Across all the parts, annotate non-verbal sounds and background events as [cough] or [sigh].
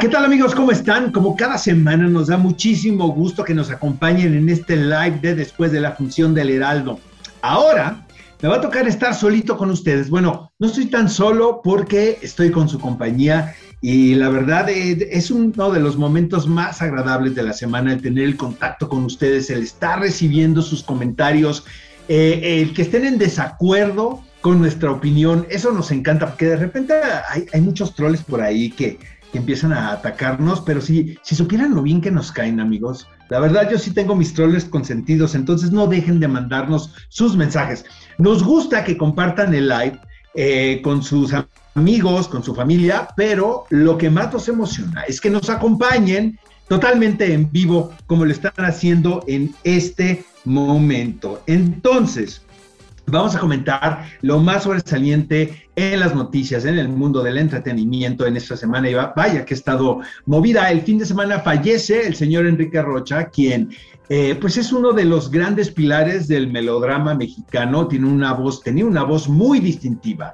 ¿Qué tal amigos? ¿Cómo están? Como cada semana nos da muchísimo gusto que nos acompañen en este live de después de la función del Heraldo. Ahora me va a tocar estar solito con ustedes. Bueno, no estoy tan solo porque estoy con su compañía y la verdad eh, es uno de los momentos más agradables de la semana el tener el contacto con ustedes, el estar recibiendo sus comentarios, eh, el que estén en desacuerdo con nuestra opinión. Eso nos encanta porque de repente hay, hay muchos troles por ahí que empiezan a atacarnos, pero si, si supieran lo bien que nos caen, amigos, la verdad yo sí tengo mis troles consentidos, entonces no dejen de mandarnos sus mensajes. Nos gusta que compartan el live eh, con sus amigos, con su familia, pero lo que más nos emociona es que nos acompañen totalmente en vivo, como lo están haciendo en este momento. Entonces, Vamos a comentar lo más sobresaliente en las noticias, en el mundo del entretenimiento en esta semana. Y vaya que ha estado movida. El fin de semana fallece el señor Enrique Rocha, quien eh, pues es uno de los grandes pilares del melodrama mexicano. Tiene una voz, tenía una voz muy distintiva.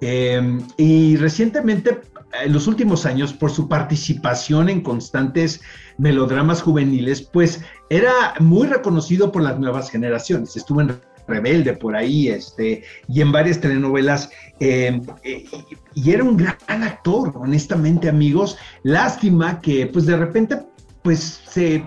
Eh, y recientemente, en los últimos años, por su participación en constantes melodramas juveniles, pues era muy reconocido por las nuevas generaciones. Estuvo en Rebelde por ahí, este, y en varias telenovelas. Eh, eh, y era un gran actor, honestamente, amigos. Lástima que, pues, de repente, pues, se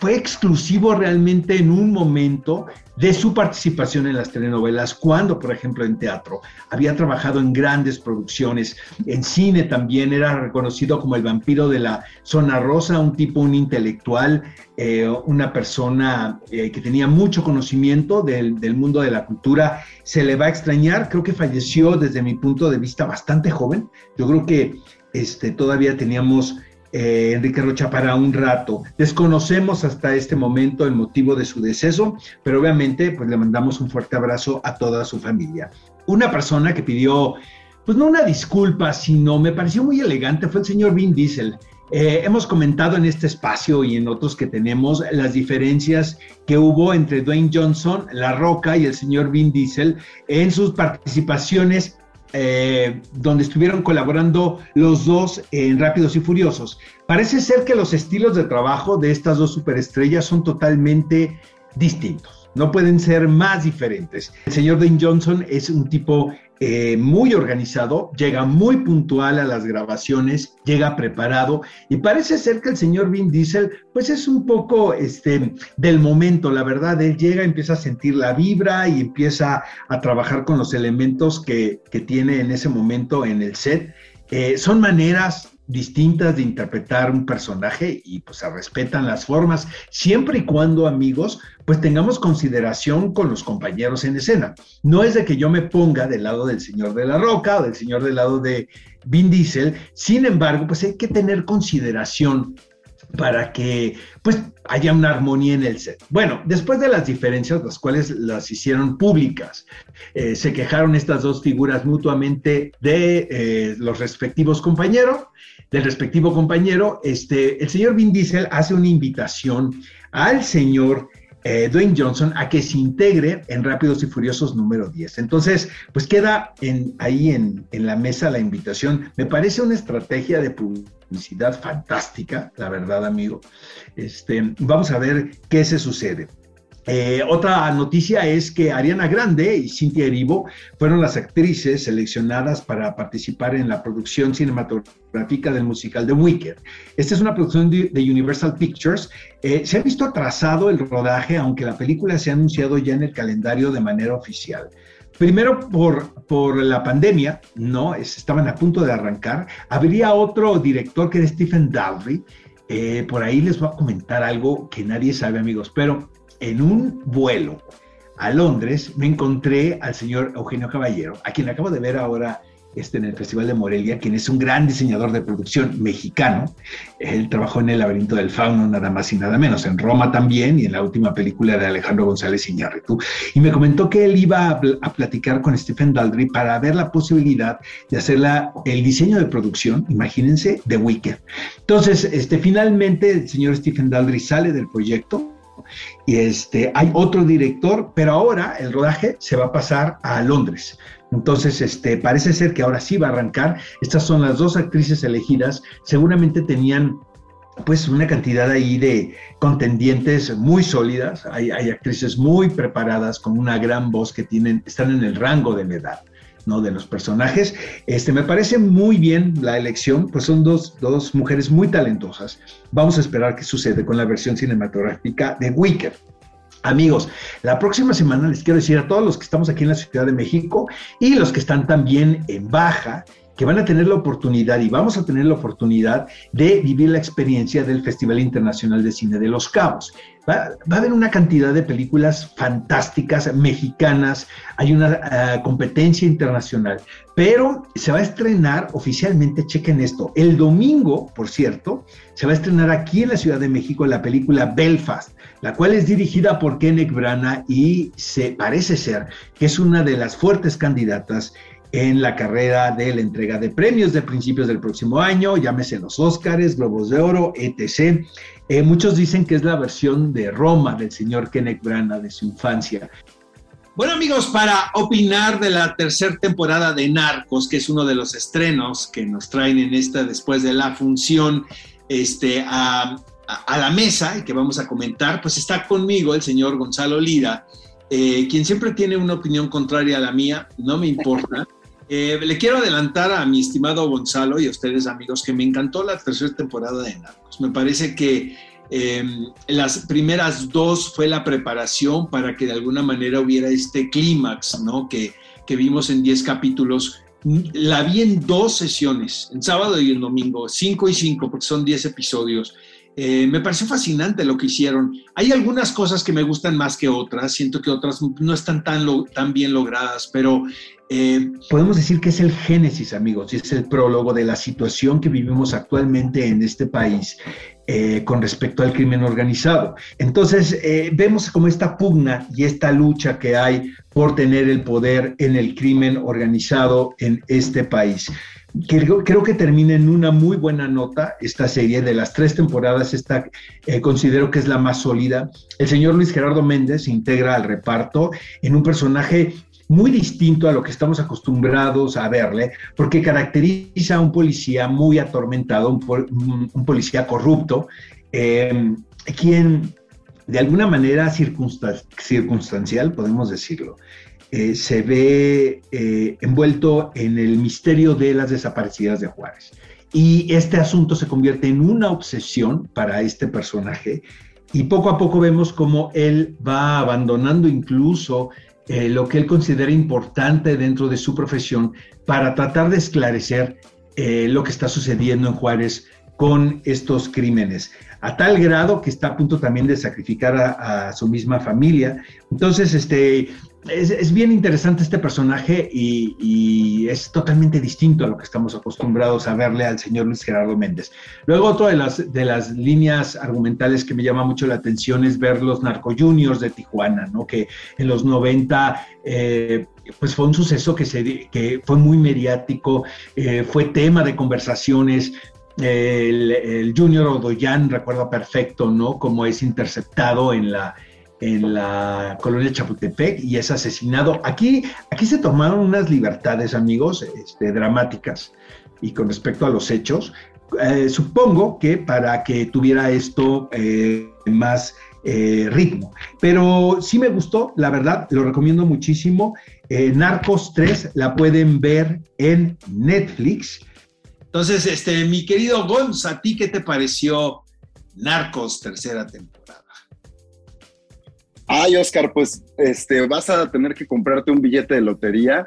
fue exclusivo realmente en un momento de su participación en las telenovelas, cuando, por ejemplo, en teatro había trabajado en grandes producciones, en cine también era reconocido como el vampiro de la zona rosa, un tipo, un intelectual, eh, una persona eh, que tenía mucho conocimiento del, mundo de la cultura. Se le va a extrañar, creo que falleció desde mi punto de vista bastante joven. Yo creo que este, todavía teníamos eh, Enrique Rocha para un rato. Desconocemos hasta este momento el motivo de su deceso, pero obviamente pues le mandamos un fuerte abrazo a toda su familia. Una persona que pidió, pues no una disculpa, sino me pareció muy elegante, fue el señor Vin Diesel. Eh, hemos comentado en este espacio y en otros que tenemos las diferencias que hubo entre Dwayne Johnson, La Roca y el señor Vin Diesel en sus participaciones eh, donde estuvieron colaborando los dos en Rápidos y Furiosos. Parece ser que los estilos de trabajo de estas dos superestrellas son totalmente distintos, no pueden ser más diferentes. El señor Dane Johnson es un tipo eh, muy organizado, llega muy puntual a las grabaciones, llega preparado y parece ser que el señor Vin Diesel pues es un poco este, del momento, la verdad, él llega, empieza a sentir la vibra y empieza a trabajar con los elementos que, que tiene en ese momento en el set. Son maneras distintas de interpretar un personaje y pues se respetan las formas, siempre y cuando amigos, pues tengamos consideración con los compañeros en escena. No es de que yo me ponga del lado del señor de la Roca o del señor del lado de Vin Diesel, sin embargo, pues hay que tener consideración para que pues haya una armonía en el set. Bueno, después de las diferencias, las cuales las hicieron públicas, eh, se quejaron estas dos figuras mutuamente de eh, los respectivos compañeros, del respectivo compañero, este, el señor Vin Diesel hace una invitación al señor eh, Dwayne Johnson a que se integre en Rápidos y Furiosos número 10. Entonces, pues queda en, ahí en, en la mesa la invitación. Me parece una estrategia de publicidad fantástica, la verdad, amigo. Este, vamos a ver qué se sucede. Eh, otra noticia es que Ariana Grande y Cynthia Erivo fueron las actrices seleccionadas para participar en la producción cinematográfica del musical The Wicked. Esta es una producción de, Universal Pictures. Eh, se ha visto atrasado el rodaje, aunque la película se ha anunciado ya en el calendario de manera oficial. Primero por, por la pandemia, ¿no? estaban a punto de arrancar. Habría otro director que es Stephen Daldry. Eh, por ahí les voy a comentar algo que nadie sabe, amigos, pero en un vuelo a Londres me encontré al señor Eugenio Caballero, a quien acabo de ver ahora este, en el Festival de Morelia, quien es un gran diseñador de producción mexicano. Él trabajó en El laberinto del fauno, nada más y nada menos, en Roma también y en la última película de Alejandro González Iñárritu. Y me comentó que él iba a, platicar con Stephen Daldry para ver la posibilidad de hacer la, el diseño de producción, imagínense, de Wicked. Entonces, este, finalmente el señor Stephen Daldry sale del proyecto, y este, hay otro director, pero ahora el rodaje se va a pasar a Londres. Entonces, este, parece ser que ahora sí va a arrancar. Estas son las dos actrices elegidas. Seguramente tenían pues una cantidad ahí de contendientes muy sólidas. Hay, actrices muy preparadas con una gran voz que tienen, están en el rango de la edad. ¿no? de los personajes. Este, me parece muy bien la elección, pues son dos, dos mujeres muy talentosas. Vamos a esperar qué sucede con la versión cinematográfica de Wicker. Amigos, la próxima semana les quiero decir a todos los que estamos aquí en la Ciudad de México y los que están también en Baja, que van a tener la oportunidad y vamos a tener la oportunidad de vivir la experiencia del Festival Internacional de Cine de Los Cabos. Va, a haber una cantidad de películas fantásticas mexicanas, hay una uh, competencia internacional, pero se va a estrenar oficialmente, chequen esto, el domingo, por cierto, se va a estrenar aquí en la Ciudad de México la película Belfast, la cual es dirigida por Kenneth Branagh y se parece ser que es una de las fuertes candidatas en la carrera de la entrega de premios de principios del próximo año, llámese los Óscares, Globos de Oro, etc. Eh, muchos dicen que es la versión de Roma del señor Kenneth Branagh de su infancia. Bueno amigos, para opinar de la tercera temporada de Narcos, que es uno de los estrenos que nos traen en esta después de la función este, a, a la mesa y que vamos a comentar, pues está conmigo el señor Gonzalo Lira, eh, quien siempre tiene una opinión contraria a la mía, no me importa. Eh, le quiero adelantar a mi estimado Gonzalo y a ustedes amigos que me encantó la tercera temporada de Narcos. Me parece que eh, las primeras dos fue la preparación para que de alguna manera hubiera este clímax, ¿no? Que, que vimos en 10 capítulos. La vi en dos sesiones, en sábado y en domingo, cinco y cinco, porque son 10 episodios. Eh, me pareció fascinante lo que hicieron. Hay algunas cosas que me gustan más que otras, siento que otras no están tan, tan bien logradas, pero eh, podemos decir que es el génesis, amigos, es el prólogo de la situación que vivimos actualmente en este país eh, con respecto al crimen organizado. Entonces, vemos como esta pugna y esta lucha que hay por tener el poder en el crimen organizado en este país. Creo, que termina en una muy buena nota esta serie. De las tres temporadas, esta eh, considero que es la más sólida. El señor Luis Gerardo Méndez integra al reparto en un personaje muy distinto a lo que estamos acostumbrados a verle, porque caracteriza a un policía muy atormentado, un, policía corrupto, eh, quien de alguna manera circunstancial, podemos decirlo, eh, se ve eh, envuelto en el misterio de las desaparecidas de Juárez. Y este asunto se convierte en una obsesión para este personaje y poco a poco vemos cómo él va abandonando incluso eh, lo que él considera importante dentro de su profesión para tratar de esclarecer lo que está sucediendo en Juárez con estos crímenes, a tal grado que está a punto también de sacrificar a su misma familia. Entonces, este, es, bien interesante este personaje y, es totalmente distinto a lo que estamos acostumbrados a verle al señor Luis Gerardo Méndez. Luego, otra de las, de las líneas argumentales que me llama mucho la atención es ver los narco juniors de Tijuana, ¿no? que en los 90 eh, pues fue un suceso que, se, que fue muy mediático, eh, fue tema de conversaciones, el, Junior Odoyan, recuerdo perfecto, ¿no? Cómo es interceptado en la, en la colonia Chapultepec y es asesinado. Aquí, aquí se tomaron unas libertades, amigos, este, dramáticas y con respecto a los hechos. Eh, supongo que para que tuviera esto eh, más eh, ritmo. Pero sí me gustó, la verdad, lo recomiendo muchísimo. Narcos 3 la pueden ver en Netflix. Entonces, este, mi querido Gonz, ¿a ti qué te pareció Narcos tercera temporada? Ay, Oscar, pues este, vas a tener que comprarte un billete de lotería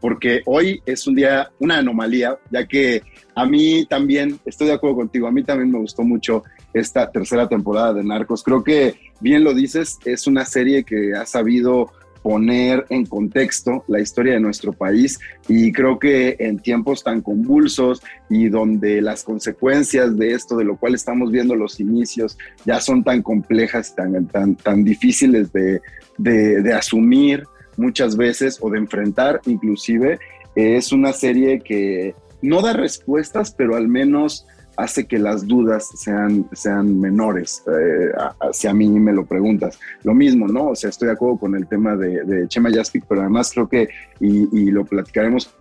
porque hoy es un día, una anomalía, ya que a mí también, estoy de acuerdo contigo, a mí también me gustó mucho esta tercera temporada de Narcos. Creo que, bien lo dices, es una serie que ha sabido poner en contexto la historia de nuestro país. Y creo que en tiempos tan convulsos y donde las consecuencias de esto, de lo cual estamos viendo los inicios, ya son tan complejas, tan, tan, tan difíciles de, de asumir muchas veces o de enfrentar inclusive, es una serie que no da respuestas, pero al menos hace que las dudas sean, sean menores, eh, si a mí me lo preguntas. Lo mismo, ¿no? O sea, estoy de acuerdo con el tema de, Chema Yaspic, pero además creo que, y, lo platicaremos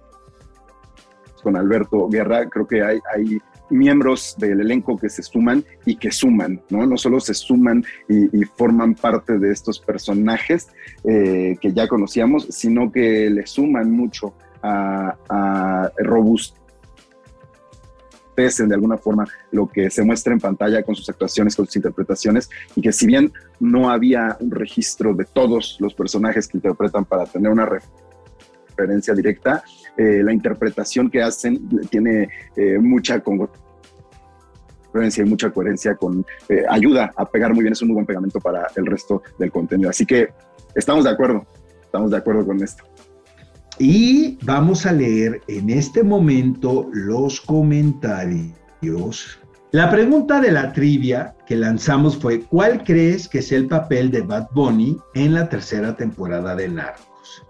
con Alberto Guerra, creo que hay, hay miembros del elenco que se suman y que suman, ¿no? No solo se suman y, forman parte de estos personajes eh, que ya conocíamos, sino que le suman mucho a, a de alguna forma lo que se muestra en pantalla con sus actuaciones, con sus interpretaciones, y que si bien no había un registro de todos los personajes que interpretan para tener una referencia directa, eh, la interpretación que hacen tiene eh, mucha congruencia y mucha coherencia con eh, ayuda a pegar muy bien, es un muy buen pegamento para el resto del contenido. Así que estamos de acuerdo, estamos de acuerdo con esto. Y vamos a leer en este momento los comentarios. La pregunta de la trivia que lanzamos fue, ¿cuál crees que es el papel de Bad Bunny en la tercera temporada de Narcos?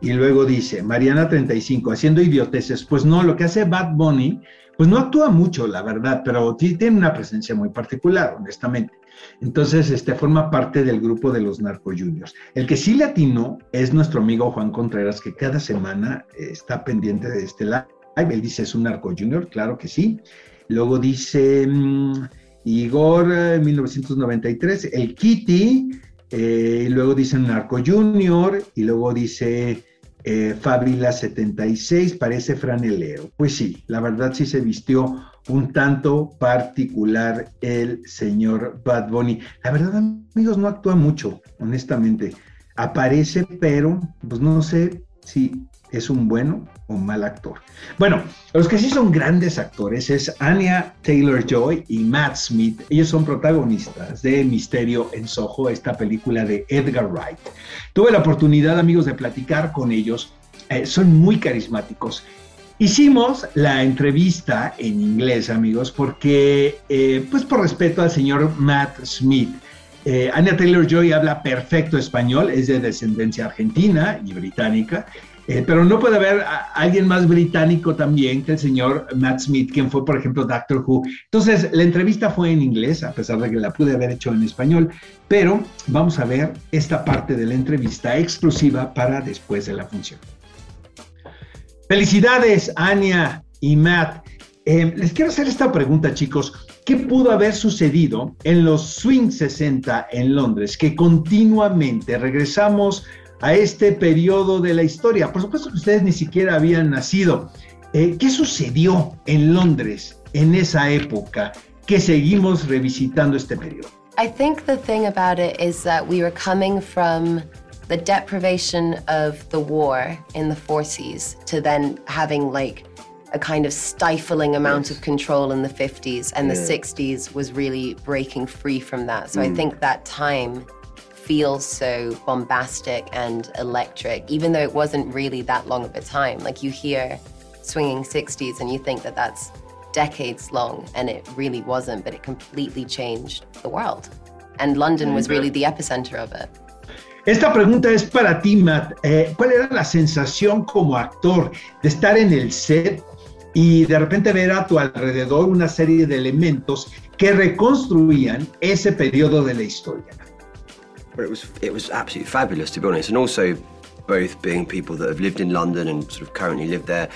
Y luego dice, Mariana 35, haciendo idioteces, pues no, lo que hace Bad Bunny, pues no actúa mucho, la verdad, pero tiene una presencia muy particular, honestamente. Entonces, este forma parte del grupo de los Narco Juniors. El que sí latino es nuestro amigo Juan Contreras, que cada semana eh, está pendiente de este live. Él dice, es un Narco Junior, claro que sí. Luego dice mm, Igor, 1993, eh, el Kitty. Eh, y luego dice Narco Junior. Y luego dice eh, Fábila 76, parece franelero. Pues sí, la verdad sí se vistió un tanto particular el señor Bad Bunny. La verdad, amigos, no actúa mucho, honestamente. Aparece, pero pues no sé si es un bueno o mal actor. Bueno, los que sí son grandes actores es Anya Taylor Joy y Matt Smith. Ellos son protagonistas de Misterio en Soho, esta película de Edgar Wright. Tuve la oportunidad, amigos, de platicar con ellos. Eh, son muy carismáticos. Hicimos la entrevista en inglés, amigos, porque, eh, pues por respeto al señor Matt Smith. Eh, Anya Taylor Joy habla perfecto español, es de descendencia argentina y británica, eh, pero no puede haber alguien más británico también que el señor Matt Smith, quien fue, por ejemplo, Doctor Who. Entonces, la entrevista fue en inglés, a pesar de que la pude haber hecho en español, pero vamos a ver esta parte de la entrevista exclusiva para después de la función. Felicidades, Anya y Matt. Eh, les quiero hacer esta pregunta, chicos. ¿Qué pudo haber sucedido en los Swing 60 en Londres? Que continuamente regresamos a este periodo de la historia. Por supuesto que ustedes ni siquiera habían nacido. Eh, ¿Qué sucedió en Londres en esa época que seguimos revisitando este periodo? I think the thing about it is that we were coming from the deprivation of the war in the 40s to then having like a kind of stifling amount of control in the 50s and yeah. the 60s was really breaking free from that. So mm. I think that time feels so bombastic and electric, even though it wasn't really that long of a time. Like you hear swinging 60s and you think that that's decades long, and it really wasn't, but it completely changed the world. And London was really the epicenter of it. Esta pregunta es para ti, Matt. Eh, ¿Cuál era la sensación como actor de estar en el set y de repente ver a tu alrededor una serie de elementos que reconstruían ese periodo de la historia? But it was it was absolutely fabulous to be honest, and also both being people that have lived in London and sort of currently live there,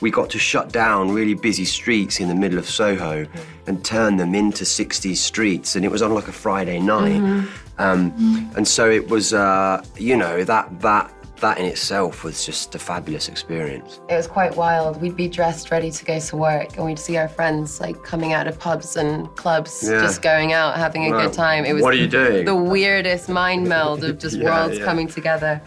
we got to shut down really busy streets in the middle of Soho and turn them into 60s streets, and it was on like a Friday night, mm-hmm. Um, mm. and so it was, uh, you know, that that that in itself was just a fabulous experience. It was quite wild. We'd be dressed ready to go to work and we'd see our friends like coming out of pubs and clubs, yeah. just going out, having a well, good time. It was what are you doing? The weirdest mind meld of just [laughs] yeah, worlds yeah. coming together.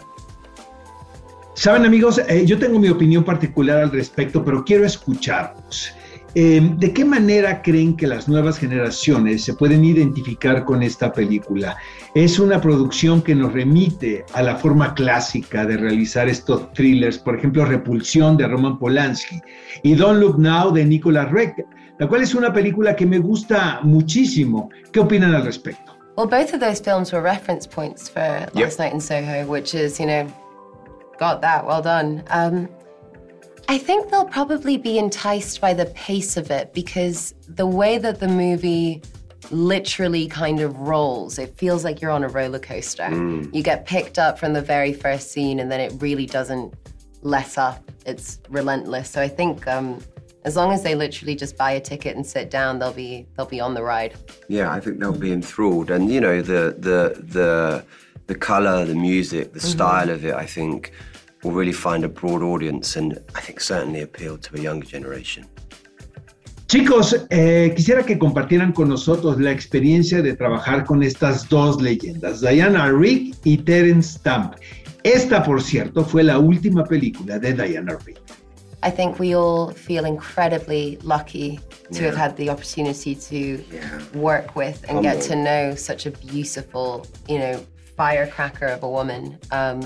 Saben amigos, eh, yo tengo mi opinión particular al respecto, pero quiero escucharlos. Em, ¿De qué manera creen que las nuevas generaciones se pueden identificar con esta película? Es una producción que nos remite a la forma clásica de realizar estos thrillers, por ejemplo, Repulsión de Roman Polanski y Don't Look Now de Nicolas Reck, la cual es una película que me gusta muchísimo. ¿Qué opinan al respecto? Well, both of those films were reference points for Last Night in Soho, which is, you know, got that, well done. Um, I think they'll probably be enticed by the pace of it because the way that the movie literally kind of rolls, it feels like you're on a roller coaster. Mm. You get picked up from the very first scene and then it really doesn't let up. It's relentless. So I think um, as long as they literally just buy a ticket and sit down, they'll be they'll be on the ride. Yeah, I think they'll be enthralled, and you know the the the the color, the music, the mm-hmm. style of it. I think will really find a broad audience and I think certainly appeal to a younger generation. Chicos, eh, quisiera que compartieran con nosotros la experiencia de trabajar con estas dos leyendas, Diana Rigg y Terence Stamp. Esta, por cierto, fue la última película de Diana Rigg. I think we all feel incredibly lucky to yeah. have had the opportunity to yeah. work with and Humble. get to know such a beautiful, you know, firecracker of a woman. Um,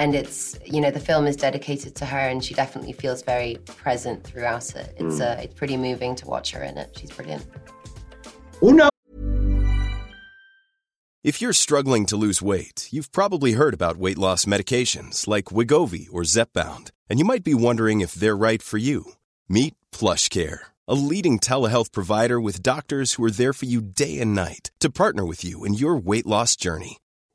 and it's you know the film is dedicated to her and she definitely feels very present throughout it. It's mm. uh, it's pretty moving to watch her in it. She's brilliant. Uno. if you're struggling to lose weight you've probably heard about weight loss medications like Wigovi or Zepbound and you might be wondering if they're right for you. Meet PlushCare a leading telehealth provider with doctors who are there for you day and night to partner with you in your weight loss journey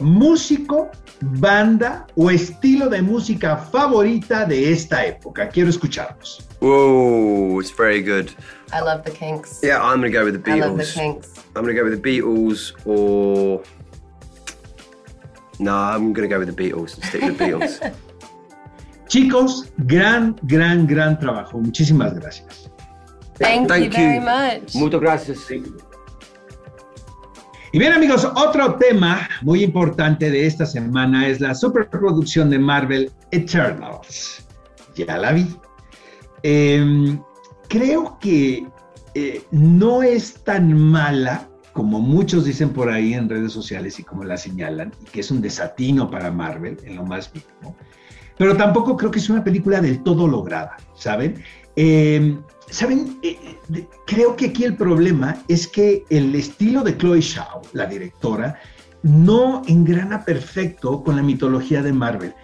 ¿Músico, banda o estilo de música favorita de esta época? Quiero escucharlos. Whoa, it's very good. I love the Kinks. Yeah, I'm going to go with the Beatles. I love the Kinks. I'm going to go with the Beatles or. No, I'm going to go with the Beatles and stick with the Beatles. [laughs] Chicos, gran, gran, gran trabajo. Muchísimas gracias. Thank, Thank you, you very much. Muchas gracias. Y bien amigos, otro tema muy importante de esta semana es la superproducción de Marvel Eternals. Ya la vi. Eh, creo que eh, no es tan mala como muchos dicen por ahí en redes sociales y como la señalan, y que es un desatino para Marvel en lo más mínimo, pero tampoco creo que es una película del todo lograda, ¿saben? Eh, Saben, eh, creo que aquí el problema es que el estilo de Chloe Shaw, la directora, no engrana perfecto con la mitología de Marvel.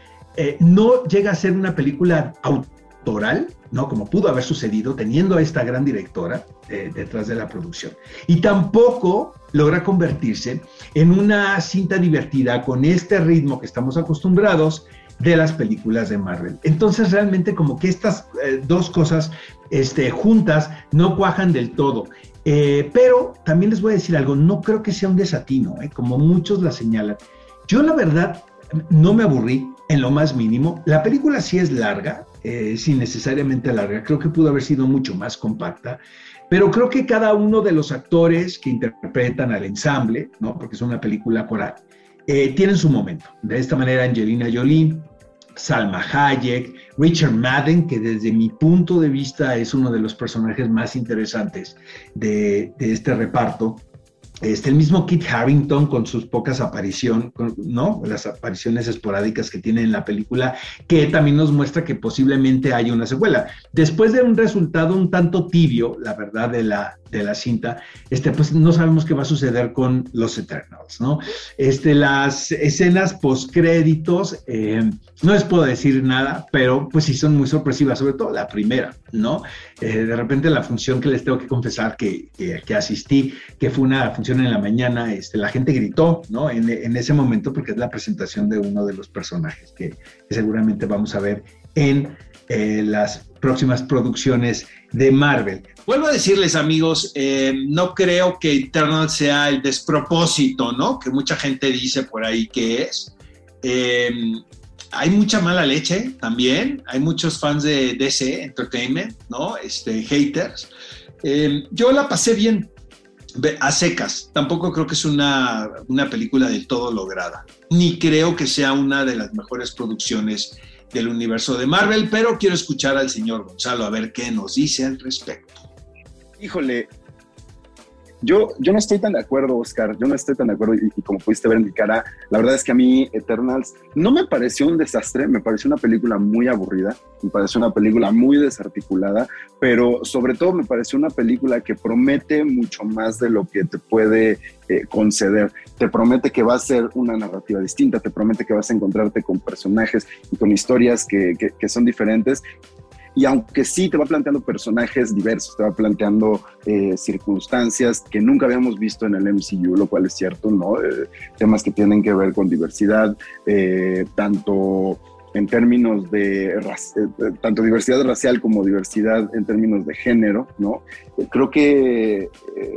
no llega a ser una película autoral, ¿no? Como pudo haber sucedido teniendo a esta gran directora eh, detrás de la producción. Y tampoco logra convertirse en una cinta divertida con este ritmo que estamos acostumbrados de las películas de Marvel. Entonces realmente como que estas eh, dos cosas este, juntas no cuajan del todo. Eh, pero también les voy a decir algo, no creo que sea un desatino, como muchos la señalan. Yo la verdad no me aburrí en lo más mínimo. La película sí es larga, eh, sin necesariamente larga, creo que pudo haber sido mucho más compacta, pero creo que cada uno de los actores que interpretan al ensamble, ¿no? porque es una película coral, eh, tienen su momento. De esta manera, Angelina Jolie, Salma Hayek, Richard Madden, que desde mi punto de vista es uno de los personajes más interesantes de, este reparto, este, el mismo Kit Harrington con sus pocas apariciones, ¿no? Las apariciones esporádicas que tiene en la película, que también nos muestra que posiblemente haya una secuela. Después de un resultado un tanto tibio, la verdad, de la, de la cinta, este, pues no sabemos qué va a suceder con los Eternals, ¿no? Este, las escenas postcréditos, eh, no les puedo decir nada, pero pues sí son muy sorpresivas, sobre todo la primera, ¿no? Eh, de repente la función que les tengo que confesar que, que, asistí, que fue una función en la mañana, este, la gente gritó, ¿no? En, en, ese momento porque es la presentación de uno de los personajes que, seguramente vamos a ver en eh, las próximas producciones de Marvel. Vuelvo a decirles, amigos, eh, no creo que Eternal sea el despropósito, ¿no? Que mucha gente dice por ahí que es. Eh, hay mucha mala leche también, hay muchos fans de DC Entertainment, ¿no? Este, haters. Eh, yo la pasé bien, a secas. Tampoco creo que es una, una película del todo lograda, ni creo que sea una de las mejores producciones del universo de Marvel, pero quiero escuchar al señor Gonzalo a ver qué nos dice al respecto. Híjole, yo, yo no estoy tan de acuerdo, Oscar. Yo no estoy tan de acuerdo. Y, como pudiste ver en mi cara, la verdad es que a mí Eternals no me pareció un desastre. Me pareció una película muy aburrida. Me pareció una película muy desarticulada. Pero sobre todo me pareció una película que promete mucho más de lo que te puede eh, conceder. Te promete que va a ser una narrativa distinta. Te promete que vas a encontrarte con personajes y con historias que, que, que son diferentes y aunque sí te va planteando personajes diversos, te va planteando eh, circunstancias que nunca habíamos visto en el MCU, lo cual es cierto, ¿no? Eh, temas que tienen que ver con diversidad, eh, tanto en términos de tanto diversidad racial como diversidad en términos de género, ¿no? Creo que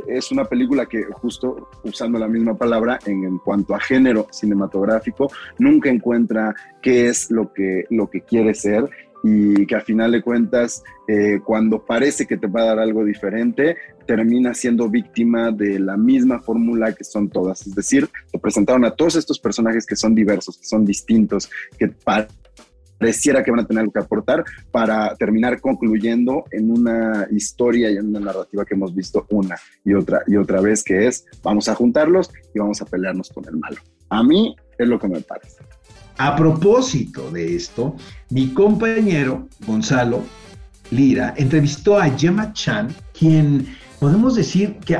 es una película que justo usando la misma palabra en, en, cuanto a género cinematográfico nunca encuentra qué es lo que lo que quiere ser y que al final de cuentas, eh, cuando parece que te va a dar algo diferente, termina siendo víctima de la misma fórmula que son todas. Es decir, te presentaron a todos estos personajes que son diversos, que son distintos, que pareciera que van a tener algo que aportar para terminar concluyendo en una historia y en una narrativa que hemos visto una y otra y otra vez, que es vamos a juntarlos y vamos a pelearnos con el malo. A mí es lo que me parece. A propósito de esto, mi compañero Gonzalo Lira entrevistó a Gemma Chan, quien podemos decir que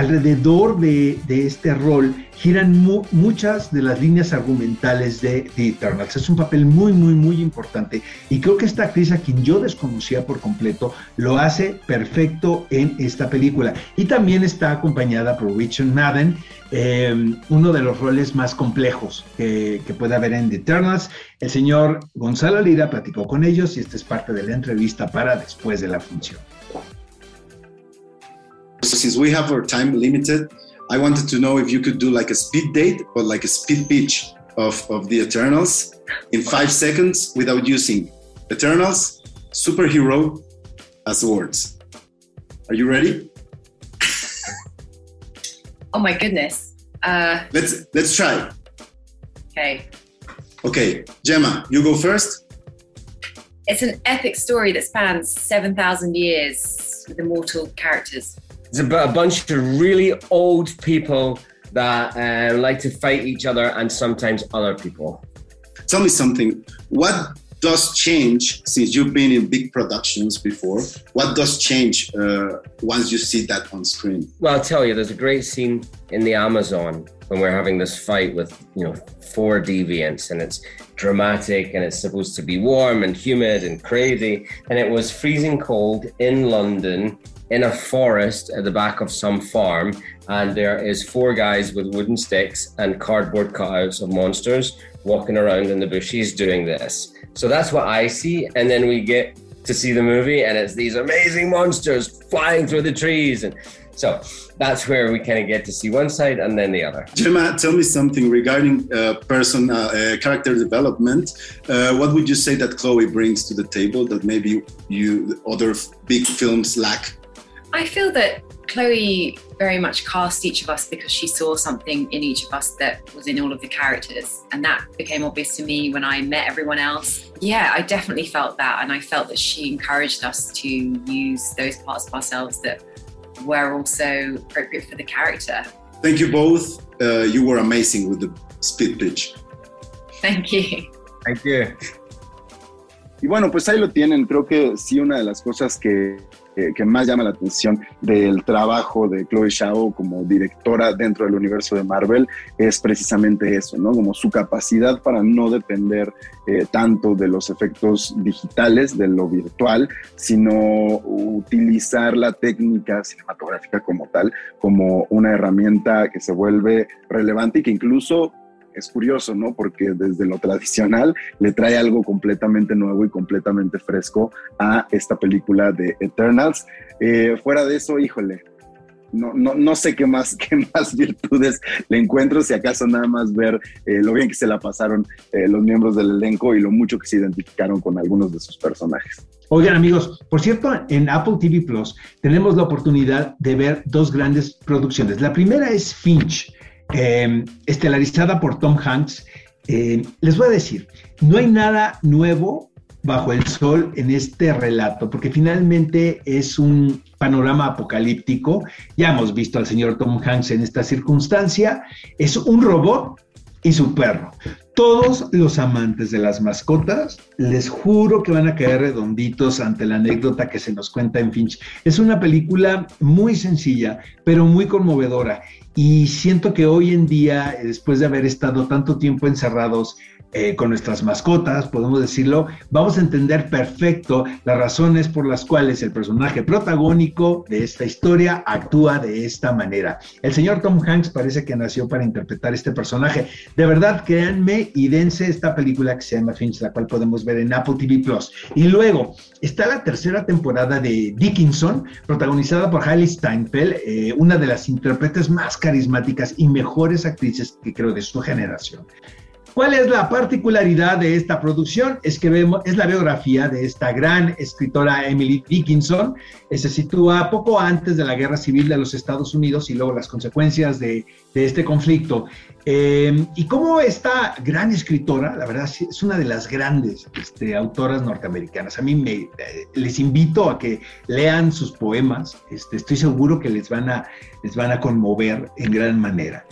alrededor de, este rol giran muchas de las líneas argumentales de The Eternals. Es un papel muy, muy, muy importante y creo que esta actriz a quien yo desconocía por completo lo hace perfecto en esta película. Y también está acompañada por Richard Madden, eh, uno de los roles más complejos que, que puede haber en The Eternals. El señor Gonzalo Lira platicó con ellos y esta es parte de la entrevista para después de la función. Since we have our time limited, I wanted to know if you could do like a speed date or like a speed pitch of, of the Eternals in five seconds without using Eternals, superhero as words. Are you ready? [laughs] oh my goodness. Uh, let's let's try. Okay. Okay, Gemma, you go first. It's an epic story that spans 7,000 years with immortal characters. It's about a bunch of really old people that uh, like to fight each other and sometimes other people. Tell me something. What does change since you've been in big productions before? What does change uh, once you see that on screen? Well, I'll tell you, there's a great scene in the Amazon when we're having this fight with, you know, four deviants and it's dramatic and it's supposed to be warm and humid and crazy. And it was freezing cold in London in a forest at the back of some farm, and there is four guys with wooden sticks and cardboard cutouts of monsters walking around in the bushes doing this. So that's what I see, and then we get to see the movie, and it's these amazing monsters flying through the trees, and so that's where we kind of get to see one side and then the other. Gemma, tell me something regarding uh, person uh, uh, character development. Uh, what would you say that Chloe brings to the table that maybe you other big films lack? I feel that Chloe very much cast each of us because she saw something in each of us that was in all of the characters. And that became obvious to me when I met everyone else. Yeah, I definitely felt that. And I felt that she encouraged us to use those parts of ourselves that were also appropriate for the character. Thank you both. Uh, you were amazing with the speed pitch. Thank you. Thank you. Y bueno, pues ahí lo tienen. Creo que sí, una de las cosas que que, más llama la atención del trabajo de Chloe Zhao como directora dentro del universo de Marvel es precisamente eso, ¿no? Como su capacidad para no depender eh, tanto de los efectos digitales, de lo virtual, sino utilizar la técnica cinematográfica como tal, como una herramienta que se vuelve relevante y que incluso es curioso, ¿no? Porque desde lo tradicional le trae algo completamente nuevo y completamente fresco a esta película de Eternals. Eh, fuera de eso, híjole, no, no, no sé qué más, [laughs] qué más virtudes le encuentro, si acaso nada más ver eh, lo bien que se la pasaron eh, los miembros del elenco y lo mucho que se identificaron con algunos de sus personajes. Oigan amigos, por cierto, en Apple TV Plus tenemos la oportunidad de ver dos grandes producciones. La primera es Finch, eh, estelarizada por Tom Hanks. les voy a decir, no hay nada nuevo bajo el sol en este relato, porque finalmente es un panorama apocalíptico. Ya hemos visto al señor Tom Hanks en esta circunstancia. Es un robot y su perro. Todos los amantes de las mascotas, les juro que van a caer redonditos ante la anécdota que se nos cuenta en Finch. Es una película muy sencilla, pero muy conmovedora. Y siento que hoy en día, después de haber estado tanto tiempo encerrados, eh, con nuestras mascotas, podemos decirlo, vamos a entender perfecto las razones por las cuales el personaje protagónico de esta historia actúa de esta manera. El señor Tom Hanks parece que nació para interpretar este personaje. De verdad, créanme y dense esta película que se llama Finch, la cual podemos ver en Apple TV Plus. Y luego está la tercera temporada de Dickinson, protagonizada por Hailey Steinfeld, eh, una de las intérpretes más carismáticas y mejores actrices que creo de su generación. ¿Cuál es la particularidad de esta producción? Es que vemos, es la biografía de esta gran escritora Emily Dickinson. Se sitúa poco antes de la guerra civil de los Estados Unidos y luego las consecuencias de, este conflicto. Eh, y como esta gran escritora, la verdad es una de las grandes este, autoras norteamericanas. A mí me, eh, les invito a que lean sus poemas. Este, estoy seguro que les van, a, les van a conmover en gran manera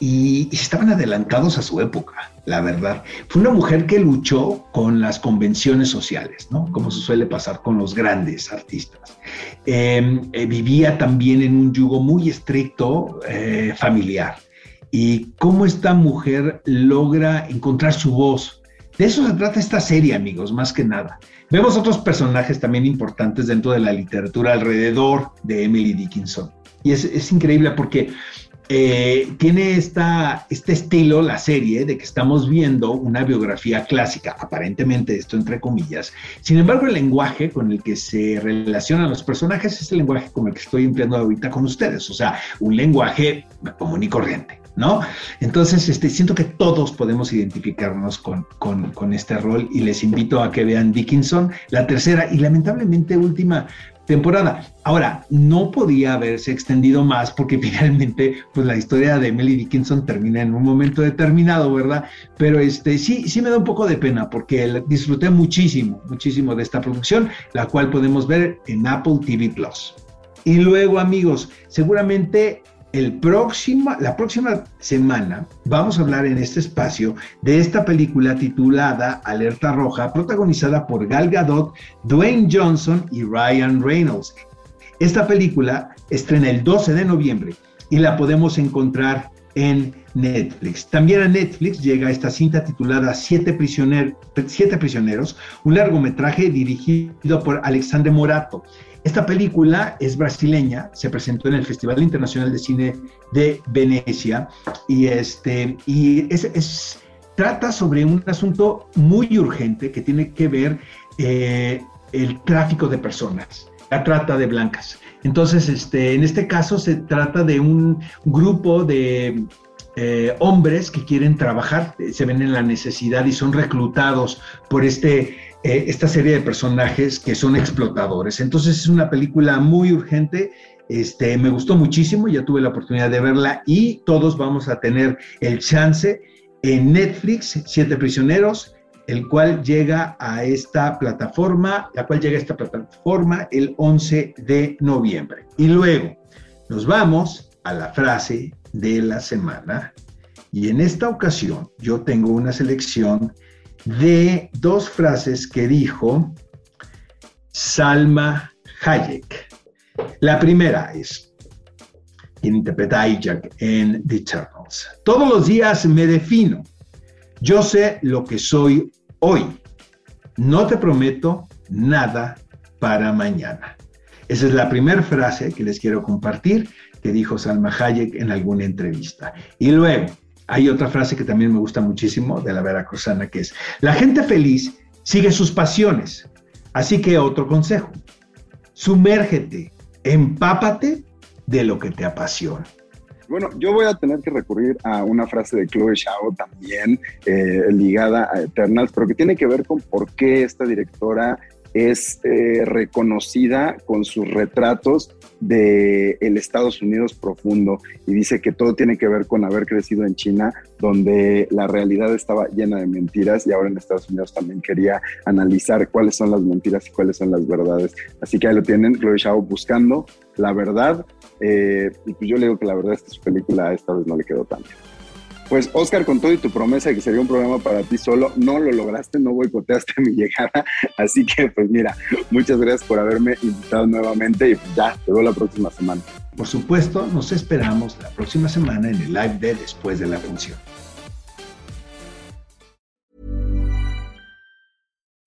y, estaban adelantados a su época, la verdad. Fue una mujer que luchó con las convenciones sociales, ¿no? Como se suele pasar con los grandes artistas. Em, eh, vivía también en un yugo muy estricto eh, familiar. Y cómo esta mujer logra encontrar su voz. De eso se trata esta serie, amigos, más que nada. Vemos otros personajes también importantes dentro de la literatura alrededor de Emily Dickinson. Y es, es increíble porque eh, tiene esta, este estilo, la serie, de que estamos viendo una biografía clásica, aparentemente esto entre comillas. Sin embargo, el lenguaje con el que se relacionan los personajes es el lenguaje con el que estoy empleando ahorita con ustedes, o sea, un lenguaje común y corriente. ¿No? Entonces, este, siento que todos podemos identificarnos con, este rol y les invito a que vean Dickinson, la tercera y lamentablemente última temporada. Ahora, no podía haberse extendido más porque [laughs] finalmente, pues la historia de Emily Dickinson termina en un momento determinado, ¿verdad? Pero este, sí, sí me da un poco de pena porque disfruté muchísimo, muchísimo de esta producción, la cual podemos ver en Apple TV Plus. Y luego, amigos, seguramente el próximo, la próxima semana vamos a hablar en este espacio de esta película titulada Alerta Roja, protagonizada por Gal Gadot, Dwayne Johnson y Ryan Reynolds. Esta película estrena el 12 de noviembre y la podemos encontrar en Netflix. También a Netflix llega esta cinta titulada Siete, Siete Prisioneros, un largometraje dirigido por Alexandre Morato. Esta película es brasileña, se presentó en el Festival Internacional de Cine de Venecia y, este, y es, trata sobre un asunto muy urgente que tiene que ver eh, el tráfico de personas, la trata de blancas. Entonces, este, en este caso se trata de un grupo de eh, hombres que quieren trabajar, se ven en la necesidad y son reclutados por este eh, esta serie de personajes que son explotadores. Entonces es una película muy urgente. Este, me gustó muchísimo, ya tuve la oportunidad de verla y todos vamos a tener el chance en Netflix, Siete Prisioneros, el cual llega a esta plataforma, la cual llega a esta plataforma el 11 de noviembre. Y luego nos vamos a la frase de la semana. Y en esta ocasión yo tengo una selección de dos frases que dijo Salma Hayek. La primera es, quien interpreta a Jack en The Eternals. Todos los días me defino. Yo sé lo que soy hoy. No te prometo nada para mañana. Esa es la primera frase que les quiero compartir que dijo Salma Hayek en alguna entrevista. Y luego, hay otra frase que también me gusta muchísimo de la veracruzana que es, la gente feliz sigue sus pasiones. Así que otro consejo, sumérgete, empápate de lo que te apasiona. Bueno, yo voy a tener que recurrir a una frase de Chloe Zhao también eh, ligada a Eternals, pero que tiene que ver con por qué esta directora es eh, reconocida con sus retratos de el Estados Unidos profundo y dice que todo tiene que ver con haber crecido en China, donde la realidad estaba llena de mentiras y ahora en Estados Unidos también quería analizar cuáles son las mentiras y cuáles son las verdades. Así que ahí lo tienen, Chloe Zhao buscando la verdad eh, y pues yo le digo que la verdad es que su película esta vez no le quedó tan bien. Pues Oscar, con todo y tu promesa de que sería un programa para ti solo, no lo lograste, no boicoteaste [laughs] mi llegada. Así que pues mira, muchas gracias por haberme invitado nuevamente y ya, te veo la próxima semana. Por supuesto, nos esperamos la próxima semana en el live de después de la función.